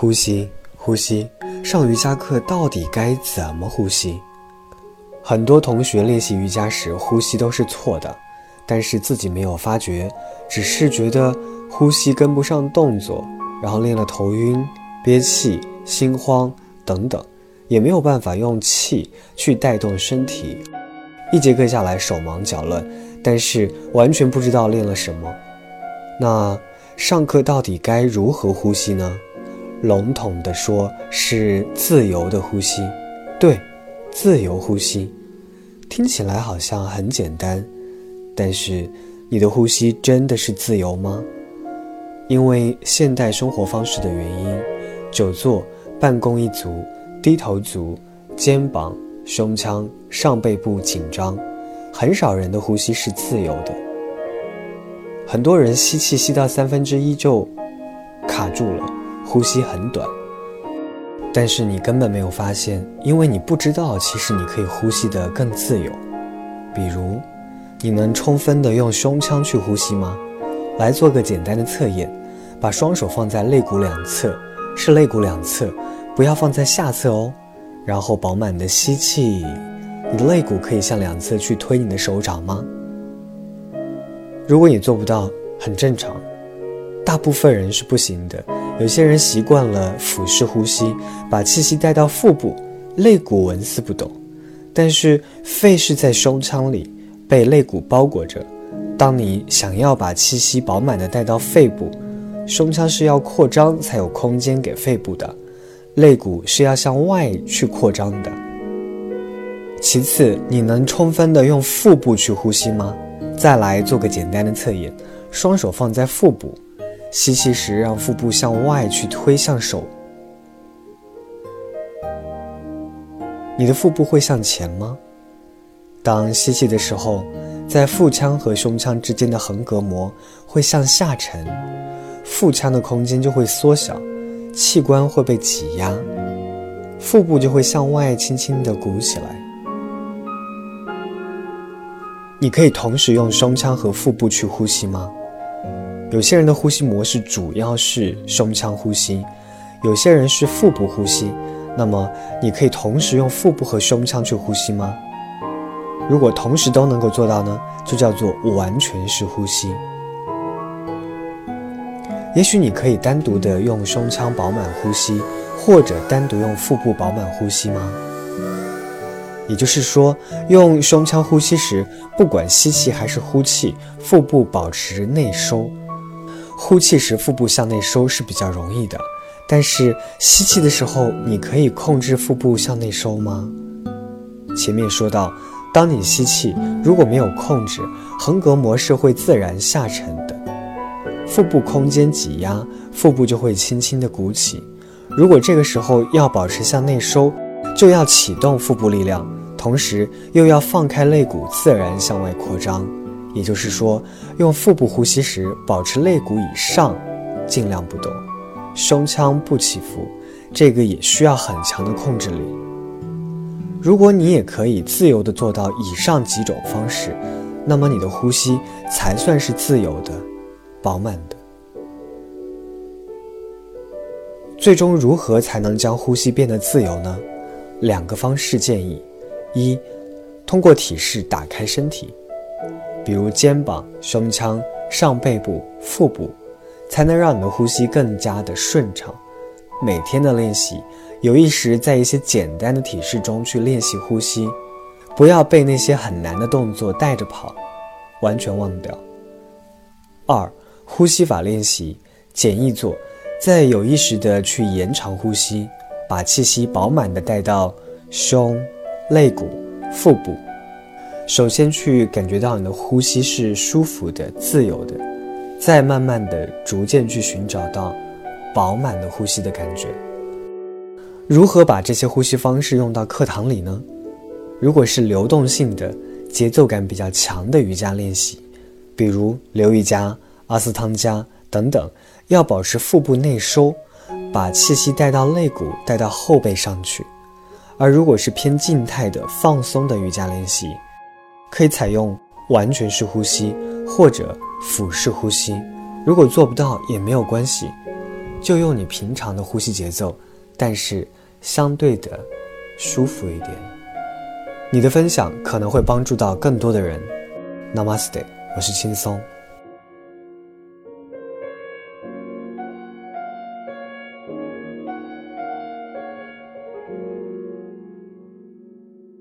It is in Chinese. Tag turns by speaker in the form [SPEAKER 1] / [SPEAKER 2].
[SPEAKER 1] 呼吸，呼吸。上瑜伽课到底该怎么呼吸？很多同学练习瑜伽时呼吸都是错的，但是自己没有发觉，只是觉得呼吸跟不上动作，然后练了头晕、憋气、心慌等等，也没有办法用气去带动身体。一节课下来手忙脚乱，但是完全不知道练了什么。那上课到底该如何呼吸呢？笼统的说，是自由的呼吸。对，自由呼吸，听起来好像很简单，但是你的呼吸真的是自由吗？因为现代生活方式的原因，久坐、办公一族、低头族、肩膀、胸腔、上背部紧张，很少人的呼吸是自由的。很多人吸气吸到三分之一就卡住了。呼吸很短，但是你根本没有发现，因为你不知道，其实你可以呼吸得更自由。比如，你能充分的用胸腔去呼吸吗？来做个简单的测验，把双手放在肋骨两侧，是肋骨两侧，不要放在下侧哦。然后饱满的吸气，你的肋骨可以向两侧去推你的手掌吗？如果你做不到，很正常，大部分人是不行的。有些人习惯了腹式呼吸，把气息带到腹部，肋骨纹丝不动。但是肺是在胸腔里，被肋骨包裹着。当你想要把气息饱满的带到肺部，胸腔是要扩张才有空间给肺部的，肋骨是要向外去扩张的。其次，你能充分的用腹部去呼吸吗？再来做个简单的测验，双手放在腹部。吸气时，让腹部向外去推向手。你的腹部会向前吗？当吸气的时候，在腹腔和胸腔之间的横膈膜会向下沉，腹腔的空间就会缩小，器官会被挤压，腹部就会向外轻轻地鼓起来。你可以同时用胸腔和腹部去呼吸吗？有些人的呼吸模式主要是胸腔呼吸，有些人是腹部呼吸。那么，你可以同时用腹部和胸腔去呼吸吗？如果同时都能够做到呢，就叫做完全式呼吸。也许你可以单独的用胸腔饱满呼吸，或者单独用腹部饱满呼吸吗？也就是说，用胸腔呼吸时，不管吸气还是呼气，腹部保持内收。呼气时腹部向内收是比较容易的，但是吸气的时候，你可以控制腹部向内收吗？前面说到，当你吸气，如果没有控制，横膈膜是会自然下沉的，腹部空间挤压，腹部就会轻轻的鼓起。如果这个时候要保持向内收，就要启动腹部力量，同时又要放开肋骨自然向外扩张。也就是说，用腹部呼吸时，保持肋骨以上尽量不动，胸腔不起伏，这个也需要很强的控制力。如果你也可以自由地做到以上几种方式，那么你的呼吸才算是自由的、饱满的。最终如何才能将呼吸变得自由呢？两个方式建议：一，通过体式打开身体。比如肩膀、胸腔、上背部、腹部，才能让你的呼吸更加的顺畅。每天的练习，有意识在一些简单的体式中去练习呼吸，不要被那些很难的动作带着跑，完全忘掉。二、呼吸法练习，简易做，在有意识的去延长呼吸，把气息饱满的带到胸、肋骨、腹部。首先去感觉到你的呼吸是舒服的、自由的，再慢慢的、逐渐去寻找到饱满的呼吸的感觉。如何把这些呼吸方式用到课堂里呢？如果是流动性的、节奏感比较强的瑜伽练习，比如流瑜伽、阿斯汤加等等，要保持腹部内收，把气息带到肋骨、带到后背上去。而如果是偏静态的、放松的瑜伽练习，可以采用完全式呼吸或者俯式呼吸，如果做不到也没有关系，就用你平常的呼吸节奏，但是相对的舒服一点。你的分享可能会帮助到更多的人。Namaste，我是轻松。